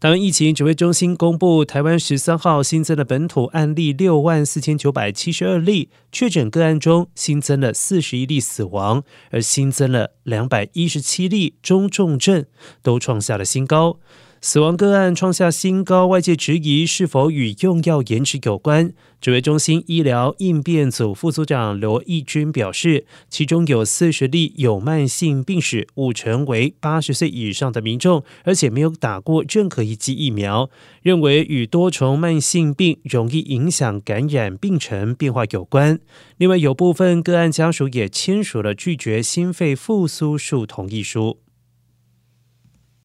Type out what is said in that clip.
台湾疫情指挥中心公布，台湾十三号新增的本土案例六万四千九百七十二例，确诊个案中新增了四十一例死亡，而新增了两百一十七例中重症，都创下了新高。死亡个案创下新高，外界质疑是否与用药延迟有关。指挥中心医疗应变组副组长罗义军表示，其中有四十例有慢性病史，五成为八十岁以上的民众，而且没有打过任何一剂疫苗，认为与多重慢性病容易影响感染病程变化有关。另外，有部分个案家属也签署了拒绝心肺复苏术同意书。